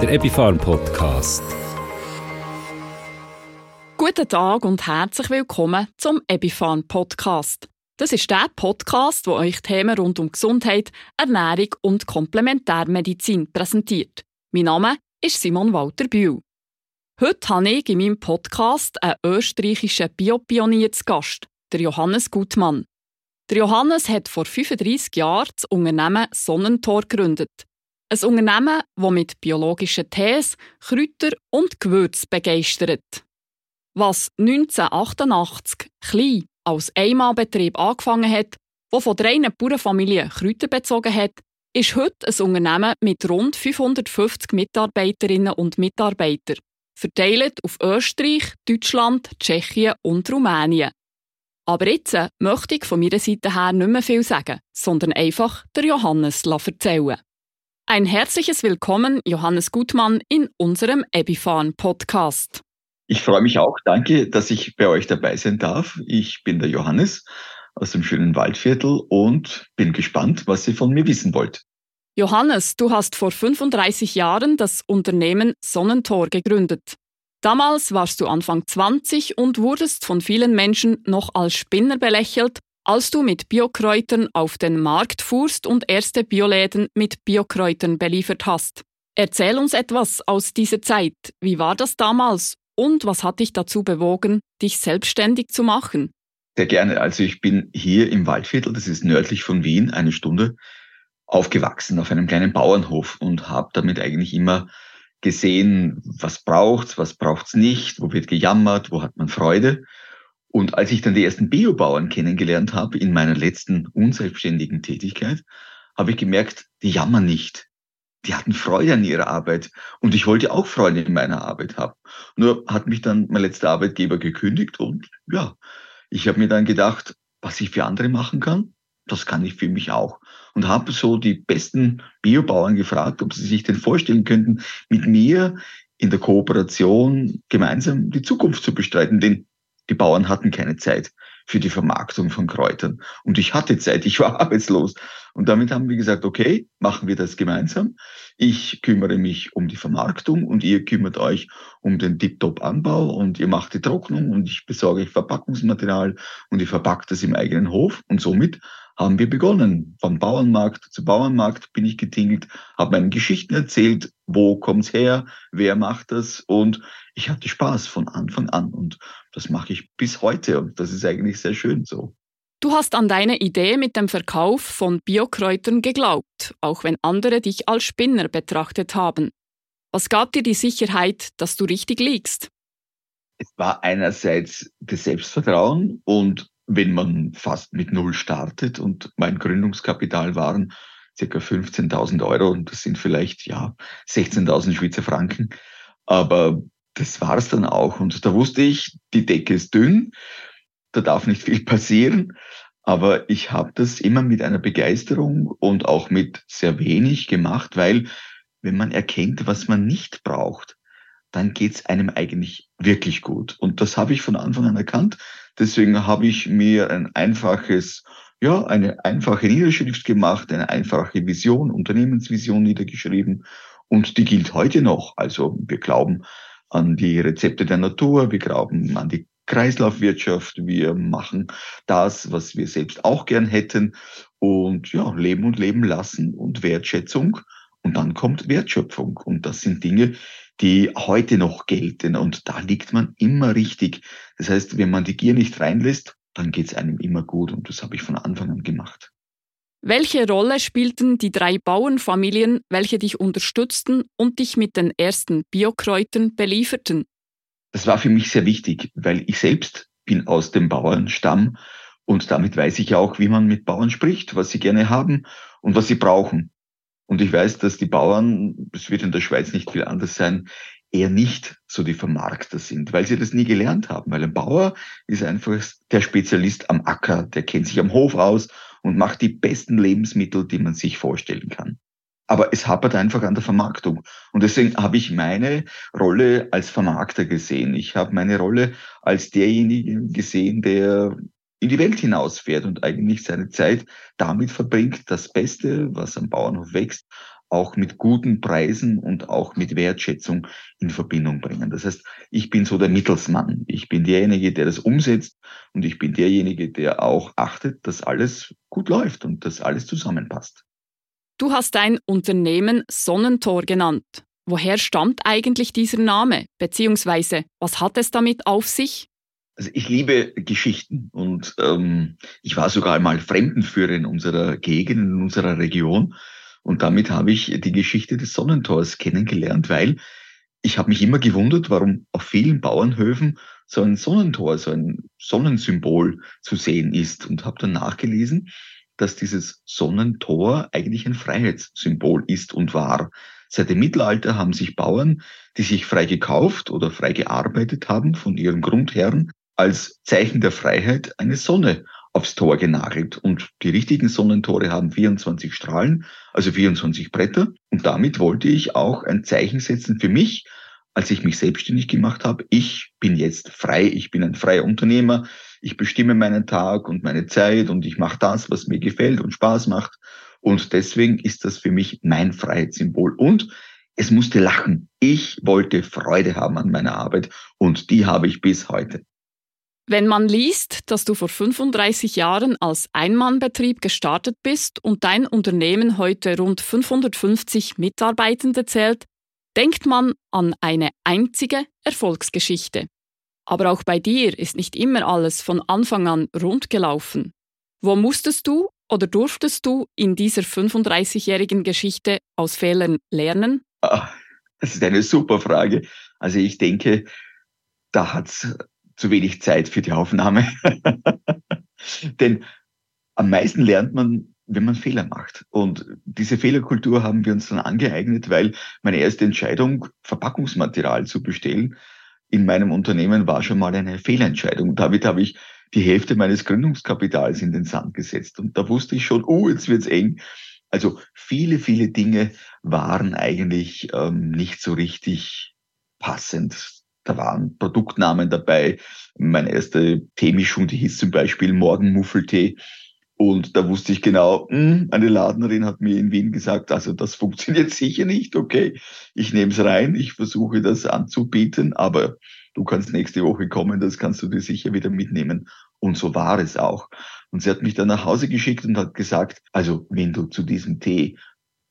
der Epifarm Podcast. Guten Tag und herzlich willkommen zum Epifarm Podcast. Das ist der Podcast, wo euch Themen rund um Gesundheit, Ernährung und Komplementärmedizin präsentiert. Mein Name ist Simon Walter Bühl. Heute habe ich in meinem Podcast einen österreichischen Biopionier zu Gast, der Johannes Gutmann. Der Johannes hat vor 35 Jahren das Unternehmen Sonnentor gegründet. Ein Unternehmen, das mit biologischen Tees, Kräuter und Gewürz begeistert. Was 1988 klein als Einmalbetrieb angefangen hat, wo von drei Bauernfamilien Kräuter bezogen hat, ist heute ein Unternehmen mit rund 550 Mitarbeiterinnen und Mitarbeitern, verteilt auf Österreich, Deutschland, Tschechien und Rumänien. Aber jetzt möchte ich von meiner Seite her nicht mehr viel sagen, sondern einfach der Johannes erzählen. Ein herzliches Willkommen, Johannes Gutmann, in unserem Epifan Podcast. Ich freue mich auch. Danke, dass ich bei euch dabei sein darf. Ich bin der Johannes aus dem schönen Waldviertel und bin gespannt, was ihr von mir wissen wollt. Johannes, du hast vor 35 Jahren das Unternehmen Sonnentor gegründet. Damals warst du Anfang 20 und wurdest von vielen Menschen noch als Spinner belächelt, als du mit Biokräutern auf den Markt fuhrst und erste Bioläden mit Biokräutern beliefert hast. Erzähl uns etwas aus dieser Zeit. Wie war das damals und was hat dich dazu bewogen, dich selbstständig zu machen? Sehr gerne. Also ich bin hier im Waldviertel, das ist nördlich von Wien, eine Stunde, aufgewachsen auf einem kleinen Bauernhof und habe damit eigentlich immer gesehen, was braucht's, was braucht's nicht, wo wird gejammert, wo hat man Freude. Und als ich dann die ersten Biobauern kennengelernt habe in meiner letzten unselbstständigen Tätigkeit, habe ich gemerkt, die jammern nicht. Die hatten Freude an ihrer Arbeit und ich wollte auch Freude in meiner Arbeit haben. Nur hat mich dann mein letzter Arbeitgeber gekündigt und ja, ich habe mir dann gedacht, was ich für andere machen kann, das kann ich für mich auch. Und habe so die besten Biobauern gefragt, ob sie sich denn vorstellen könnten, mit mir in der Kooperation gemeinsam die Zukunft zu bestreiten. Denn die Bauern hatten keine Zeit für die Vermarktung von Kräutern. Und ich hatte Zeit, ich war arbeitslos. Und damit haben wir gesagt, okay, machen wir das gemeinsam. Ich kümmere mich um die Vermarktung und ihr kümmert euch um den Tip-Top-Anbau und ihr macht die Trocknung und ich besorge euch Verpackungsmaterial und ihr verpackt das im eigenen Hof. Und somit haben wir begonnen. Von Bauernmarkt zu Bauernmarkt bin ich getingelt, habe meine Geschichten erzählt, wo kommt's her, wer macht das und ich hatte Spaß von Anfang an und das mache ich bis heute und das ist eigentlich sehr schön so. Du hast an deine Idee mit dem Verkauf von Biokräutern geglaubt, auch wenn andere dich als Spinner betrachtet haben. Was gab dir die Sicherheit, dass du richtig liegst? Es war einerseits das Selbstvertrauen und wenn man fast mit Null startet und mein Gründungskapital waren circa 15.000 Euro und das sind vielleicht ja 16.000 Schweizer Franken. Aber das war es dann auch. Und da wusste ich, die Decke ist dünn, da darf nicht viel passieren. Aber ich habe das immer mit einer Begeisterung und auch mit sehr wenig gemacht, weil wenn man erkennt, was man nicht braucht, dann geht's einem eigentlich wirklich gut. Und das habe ich von Anfang an erkannt. Deswegen habe ich mir ein einfaches, ja, eine einfache Niederschrift gemacht, eine einfache Vision, Unternehmensvision niedergeschrieben. Und die gilt heute noch. Also wir glauben an die Rezepte der Natur, wir glauben an die Kreislaufwirtschaft, wir machen das, was wir selbst auch gern hätten und ja, leben und leben lassen und Wertschätzung und dann kommt Wertschöpfung und das sind Dinge, die heute noch gelten. Und da liegt man immer richtig. Das heißt, wenn man die Gier nicht reinlässt, dann geht es einem immer gut. Und das habe ich von Anfang an gemacht. Welche Rolle spielten die drei Bauernfamilien, welche dich unterstützten und dich mit den ersten Biokräutern belieferten? Das war für mich sehr wichtig, weil ich selbst bin aus dem Bauernstamm und damit weiß ich auch, wie man mit Bauern spricht, was sie gerne haben und was sie brauchen. Und ich weiß, dass die Bauern, es wird in der Schweiz nicht viel anders sein, eher nicht so die Vermarkter sind, weil sie das nie gelernt haben. Weil ein Bauer ist einfach der Spezialist am Acker, der kennt sich am Hof aus und macht die besten Lebensmittel, die man sich vorstellen kann. Aber es hapert einfach an der Vermarktung. Und deswegen habe ich meine Rolle als Vermarkter gesehen. Ich habe meine Rolle als derjenige gesehen, der in die Welt hinausfährt und eigentlich seine Zeit damit verbringt, das Beste, was am Bauernhof wächst, auch mit guten Preisen und auch mit Wertschätzung in Verbindung bringen. Das heißt, ich bin so der Mittelsmann. Ich bin derjenige, der das umsetzt und ich bin derjenige, der auch achtet, dass alles gut läuft und dass alles zusammenpasst. Du hast dein Unternehmen Sonnentor genannt. Woher stammt eigentlich dieser Name? Beziehungsweise, was hat es damit auf sich? Also ich liebe Geschichten und ähm, ich war sogar einmal Fremdenführer in unserer Gegend, in unserer Region. Und damit habe ich die Geschichte des Sonnentors kennengelernt, weil ich habe mich immer gewundert, warum auf vielen Bauernhöfen so ein Sonnentor, so ein Sonnensymbol zu sehen ist und habe dann nachgelesen, dass dieses Sonnentor eigentlich ein Freiheitssymbol ist und war. Seit dem Mittelalter haben sich Bauern, die sich frei gekauft oder frei gearbeitet haben von ihren Grundherren, als Zeichen der Freiheit eine Sonne aufs Tor genagelt. Und die richtigen Sonnentore haben 24 Strahlen, also 24 Bretter. Und damit wollte ich auch ein Zeichen setzen für mich, als ich mich selbstständig gemacht habe. Ich bin jetzt frei, ich bin ein freier Unternehmer, ich bestimme meinen Tag und meine Zeit und ich mache das, was mir gefällt und Spaß macht. Und deswegen ist das für mich mein Freiheitssymbol. Und es musste lachen. Ich wollte Freude haben an meiner Arbeit und die habe ich bis heute. Wenn man liest, dass du vor 35 Jahren als Einmannbetrieb gestartet bist und dein Unternehmen heute rund 550 Mitarbeitende zählt, denkt man an eine einzige Erfolgsgeschichte. Aber auch bei dir ist nicht immer alles von Anfang an rund gelaufen. Wo musstest du oder durftest du in dieser 35-jährigen Geschichte aus Fehlern lernen? Ah, das ist eine super Frage. Also ich denke, da hat es zu wenig Zeit für die Aufnahme. Denn am meisten lernt man, wenn man Fehler macht. Und diese Fehlerkultur haben wir uns dann angeeignet, weil meine erste Entscheidung, Verpackungsmaterial zu bestellen, in meinem Unternehmen war schon mal eine Fehlentscheidung. Damit habe ich die Hälfte meines Gründungskapitals in den Sand gesetzt. Und da wusste ich schon, oh, jetzt wird's eng. Also viele, viele Dinge waren eigentlich ähm, nicht so richtig passend da waren Produktnamen dabei. Meine erste Teemischung, die hieß zum Beispiel Morgenmuffeltee. Und da wusste ich genau, mh, hm, eine Ladnerin hat mir in Wien gesagt, also das funktioniert sicher nicht. Okay, ich nehme es rein, ich versuche das anzubieten, aber du kannst nächste Woche kommen, das kannst du dir sicher wieder mitnehmen. Und so war es auch. Und sie hat mich dann nach Hause geschickt und hat gesagt, also wenn du zu diesem Tee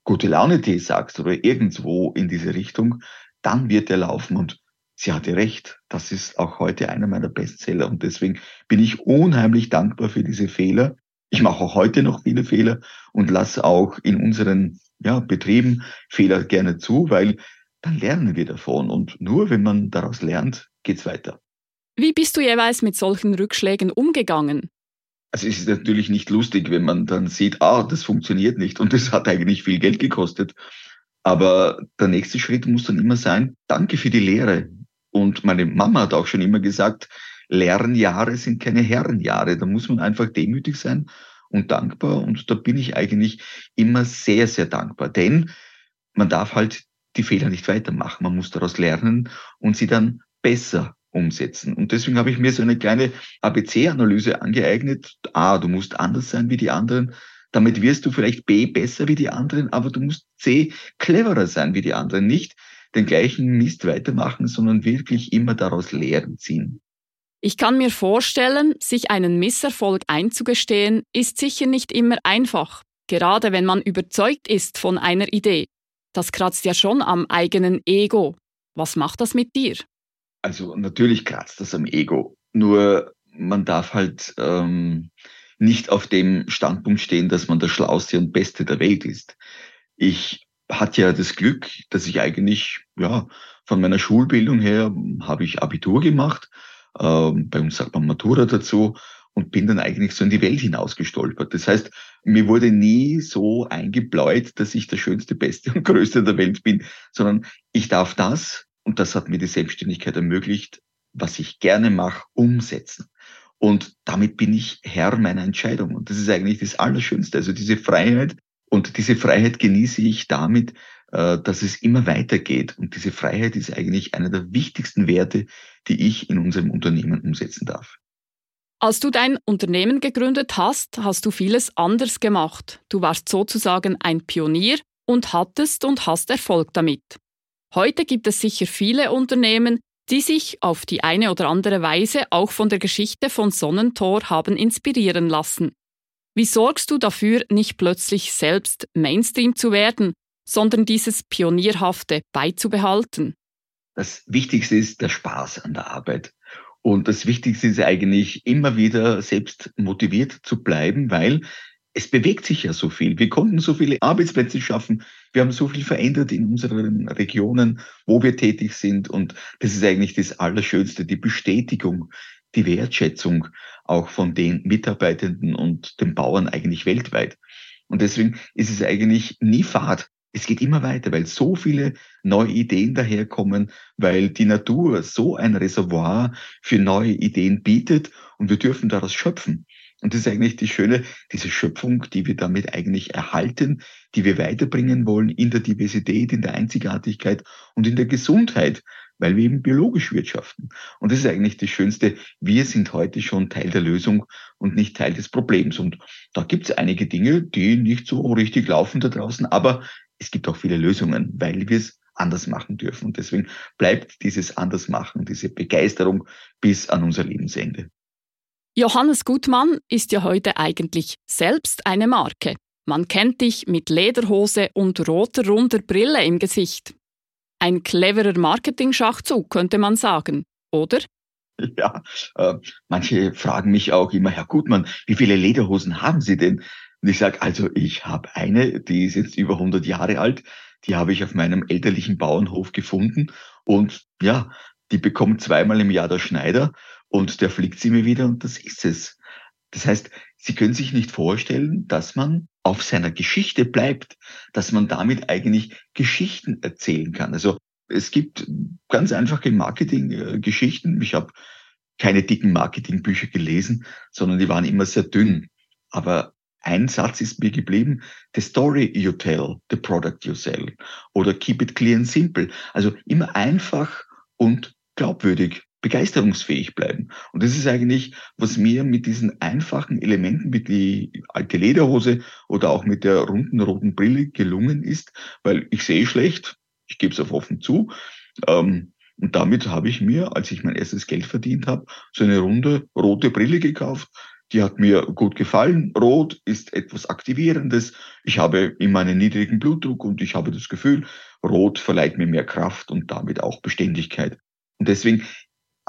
gute Laune Tee sagst oder irgendwo in diese Richtung, dann wird er laufen. Und sie hatte recht. Das ist auch heute einer meiner Bestseller und deswegen bin ich unheimlich dankbar für diese Fehler. Ich mache auch heute noch viele Fehler und lasse auch in unseren ja, Betrieben Fehler gerne zu, weil dann lernen wir davon und nur wenn man daraus lernt, geht's weiter. Wie bist du jeweils mit solchen Rückschlägen umgegangen? Also es ist natürlich nicht lustig, wenn man dann sieht, ah, das funktioniert nicht und das hat eigentlich viel Geld gekostet. Aber der nächste Schritt muss dann immer sein, danke für die Lehre. Und meine Mama hat auch schon immer gesagt, Lernjahre sind keine Herrenjahre. Da muss man einfach demütig sein und dankbar. Und da bin ich eigentlich immer sehr, sehr dankbar. Denn man darf halt die Fehler nicht weitermachen. Man muss daraus lernen und sie dann besser umsetzen. Und deswegen habe ich mir so eine kleine ABC-Analyse angeeignet. A, du musst anders sein wie die anderen. Damit wirst du vielleicht B besser wie die anderen, aber du musst C cleverer sein wie die anderen. Nicht den gleichen Mist weitermachen, sondern wirklich immer daraus Lehren ziehen. Ich kann mir vorstellen, sich einen Misserfolg einzugestehen, ist sicher nicht immer einfach, gerade wenn man überzeugt ist von einer Idee. Das kratzt ja schon am eigenen Ego. Was macht das mit dir? Also natürlich kratzt das am Ego. Nur man darf halt ähm, nicht auf dem Standpunkt stehen, dass man der Schlauste und Beste der Welt ist. Ich hat ja das Glück, dass ich eigentlich, ja, von meiner Schulbildung her habe ich Abitur gemacht, äh, bei uns sagt man Matura dazu und bin dann eigentlich so in die Welt hinausgestolpert. Das heißt, mir wurde nie so eingebläut, dass ich der schönste, beste und größte der Welt bin, sondern ich darf das, und das hat mir die Selbstständigkeit ermöglicht, was ich gerne mache, umsetzen. Und damit bin ich Herr meiner Entscheidung. Und das ist eigentlich das Allerschönste. Also diese Freiheit, und diese Freiheit genieße ich damit, äh, dass es immer weitergeht. Und diese Freiheit ist eigentlich einer der wichtigsten Werte, die ich in unserem Unternehmen umsetzen darf. Als du dein Unternehmen gegründet hast, hast du vieles anders gemacht. Du warst sozusagen ein Pionier und hattest und hast Erfolg damit. Heute gibt es sicher viele Unternehmen, die sich auf die eine oder andere Weise auch von der Geschichte von Sonnentor haben inspirieren lassen. Wie sorgst du dafür, nicht plötzlich selbst Mainstream zu werden, sondern dieses Pionierhafte beizubehalten? Das Wichtigste ist der Spaß an der Arbeit. Und das Wichtigste ist eigentlich immer wieder selbst motiviert zu bleiben, weil es bewegt sich ja so viel. Wir konnten so viele Arbeitsplätze schaffen. Wir haben so viel verändert in unseren Regionen, wo wir tätig sind. Und das ist eigentlich das Allerschönste, die Bestätigung, die Wertschätzung auch von den Mitarbeitenden und den Bauern eigentlich weltweit. Und deswegen ist es eigentlich nie fad. Es geht immer weiter, weil so viele neue Ideen daherkommen, weil die Natur so ein Reservoir für neue Ideen bietet und wir dürfen daraus schöpfen. Und das ist eigentlich die schöne, diese Schöpfung, die wir damit eigentlich erhalten, die wir weiterbringen wollen in der Diversität, in der Einzigartigkeit und in der Gesundheit, weil wir eben biologisch wirtschaften. Und das ist eigentlich das Schönste. Wir sind heute schon Teil der Lösung und nicht Teil des Problems. Und da gibt es einige Dinge, die nicht so richtig laufen da draußen, aber es gibt auch viele Lösungen, weil wir es anders machen dürfen. Und deswegen bleibt dieses Andersmachen, diese Begeisterung bis an unser Lebensende. Johannes Gutmann ist ja heute eigentlich selbst eine Marke. Man kennt dich mit Lederhose und roter runder Brille im Gesicht. Ein cleverer Marketing-Schachzug, könnte man sagen, oder? Ja, äh, manche fragen mich auch immer, Herr Gutmann, wie viele Lederhosen haben Sie denn? Und ich sage, also ich habe eine, die ist jetzt über 100 Jahre alt, die habe ich auf meinem elterlichen Bauernhof gefunden und ja, die bekommt zweimal im Jahr der Schneider und der fliegt sie mir wieder und das ist es. Das heißt, Sie können sich nicht vorstellen, dass man auf seiner Geschichte bleibt, dass man damit eigentlich Geschichten erzählen kann. Also es gibt ganz einfache Marketinggeschichten. Ich habe keine dicken Marketingbücher gelesen, sondern die waren immer sehr dünn. Aber ein Satz ist mir geblieben, the story you tell, the product you sell. Oder keep it clear and simple. Also immer einfach und glaubwürdig begeisterungsfähig bleiben. Und das ist eigentlich, was mir mit diesen einfachen Elementen, wie die alte Lederhose oder auch mit der runden roten Brille gelungen ist, weil ich sehe schlecht, ich gebe es auf offen zu. Ähm, und damit habe ich mir, als ich mein erstes Geld verdient habe, so eine runde rote Brille gekauft. Die hat mir gut gefallen. Rot ist etwas Aktivierendes. Ich habe immer einen niedrigen Blutdruck und ich habe das Gefühl, Rot verleiht mir mehr Kraft und damit auch Beständigkeit. Und deswegen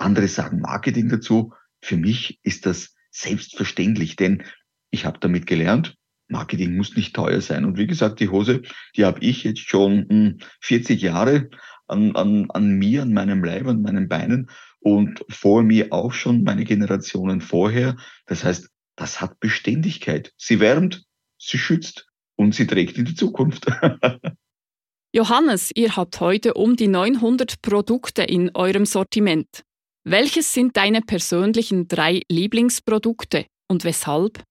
andere sagen Marketing dazu. Für mich ist das selbstverständlich, denn ich habe damit gelernt, Marketing muss nicht teuer sein. Und wie gesagt, die Hose, die habe ich jetzt schon 40 hm, Jahre an, an, an mir, an meinem Leib, an meinen Beinen und vor mir auch schon meine Generationen vorher. Das heißt, das hat Beständigkeit. Sie wärmt, sie schützt und sie trägt in die Zukunft. Johannes, ihr habt heute um die 900 Produkte in eurem Sortiment. Welches sind deine persönlichen drei Lieblingsprodukte und weshalb?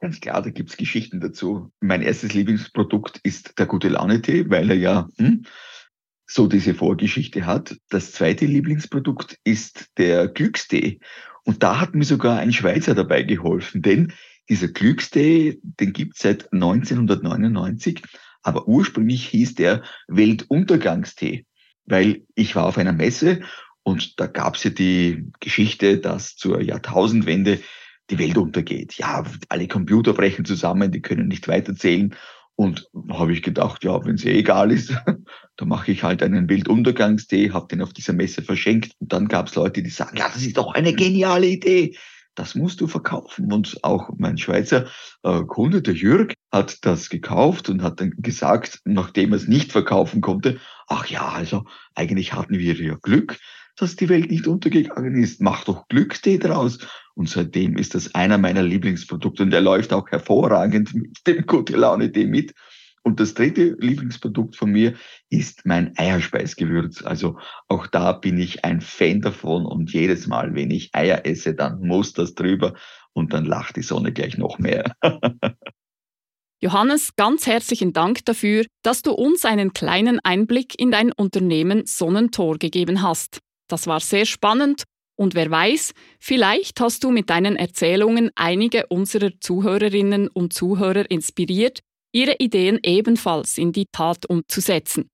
Ganz klar, da gibt's Geschichten dazu. Mein erstes Lieblingsprodukt ist der gute Laune-Tee, weil er ja hm, so diese Vorgeschichte hat. Das zweite Lieblingsprodukt ist der Glückstee. Und da hat mir sogar ein Schweizer dabei geholfen, denn dieser Glückstee, den gibt's seit 1999, aber ursprünglich hieß der Weltuntergangstee, weil ich war auf einer Messe und da gab es ja die Geschichte, dass zur Jahrtausendwende die Welt untergeht. Ja, alle Computer brechen zusammen, die können nicht weiterzählen. Und habe ich gedacht, ja, wenn es eh egal ist, dann mache ich halt einen Weltuntergangstee, habe den auf dieser Messe verschenkt. Und dann gab es Leute, die sagen, ja, das ist doch eine geniale Idee. Das musst du verkaufen. Und auch mein Schweizer äh, Kunde, der Jürg, hat das gekauft und hat dann gesagt, nachdem er es nicht verkaufen konnte, ach ja, also eigentlich hatten wir ja Glück dass die Welt nicht untergegangen ist. Mach doch Glückstee draus. Und seitdem ist das einer meiner Lieblingsprodukte und er läuft auch hervorragend mit dem Gute Laune Tee mit. Und das dritte Lieblingsprodukt von mir ist mein Eierspeisgewürz. Also auch da bin ich ein Fan davon und jedes Mal, wenn ich Eier esse, dann muss das drüber und dann lacht die Sonne gleich noch mehr. Johannes, ganz herzlichen Dank dafür, dass du uns einen kleinen Einblick in dein Unternehmen Sonnentor gegeben hast. Das war sehr spannend und wer weiß, vielleicht hast du mit deinen Erzählungen einige unserer Zuhörerinnen und Zuhörer inspiriert, ihre Ideen ebenfalls in die Tat umzusetzen.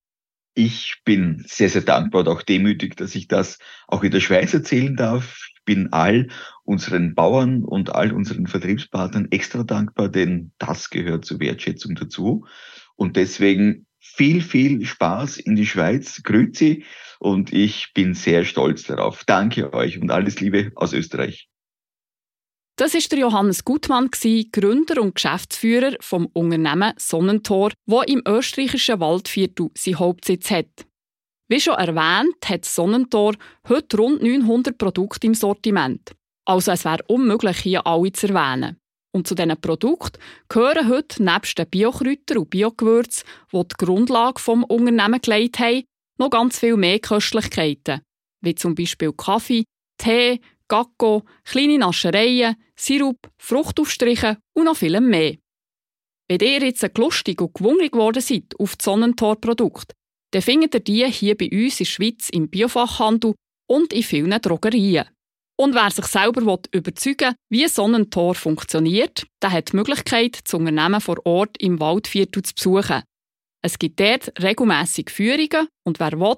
Ich bin sehr, sehr dankbar und auch demütig, dass ich das auch in der Schweiz erzählen darf. Ich bin all unseren Bauern und all unseren Vertriebspartnern extra dankbar, denn das gehört zur Wertschätzung dazu. Und deswegen viel, viel Spaß in die Schweiz. Grüezi und ich bin sehr stolz darauf. Danke euch und alles Liebe aus Österreich. Das ist der Johannes Gutmann, Gründer und Geschäftsführer vom Unternehmen Sonnentor, wo im österreichischen Waldviertel sein Hauptsitz hat. Wie schon erwähnt, hat Sonnentor heute rund 900 Produkte im Sortiment. Also es wäre unmöglich, hier alle zu erwähnen. Und zu diesen Produkten gehören heute nebst den Biokräutern und Biogewürzen, die die Grundlage vom Unternehmen gelegt haben, noch ganz viel mehr Köstlichkeiten, wie zum Beispiel Kaffee, Tee, Gacko, kleine Naschereien, Sirup, Fruchtaufstriche und noch viel mehr. Wenn ihr jetzt lustig und gewungen geworden seid auf die Sonnentor-Produkte, dann findet ihr die hier bei uns in der Schweiz im Biofachhandel und in vielen Drogerien. Und wer sich selber überzeugen will, wie Sonnentor funktioniert, der hat die Möglichkeit, das Unternehmen vor Ort im Waldviertel zu besuchen. Es gibt dort regelmässig Führungen und wer will,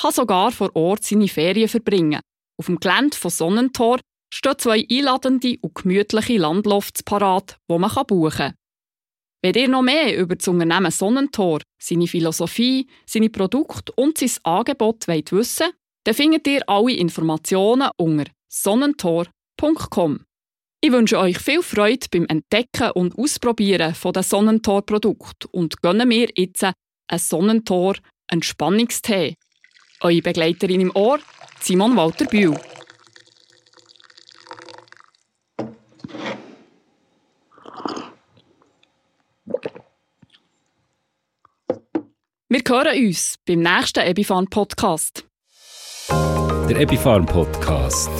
kann sogar vor Ort seine Ferien verbringen. Auf dem Gelände von Sonnentor stehen zwei einladende und gemütliche Landlofts parat, wo man buchen kann. Wenn ihr noch mehr über das Unternehmen Sonnentor, seine Philosophie, seine Produkte und sein Angebot wollt wissen dann findet ihr alle Informationen unter sonnentor.com. Ich wünsche euch viel Freude beim Entdecken und Ausprobieren der Sonnentor-Produkte und gönne mir jetzt einen Sonnentor Entspannungstee. Eure Begleiterin im Ohr, Simon Walter Bühl. Wir hören uns beim nächsten Ebifarm Podcast. Der Epifarm Podcast.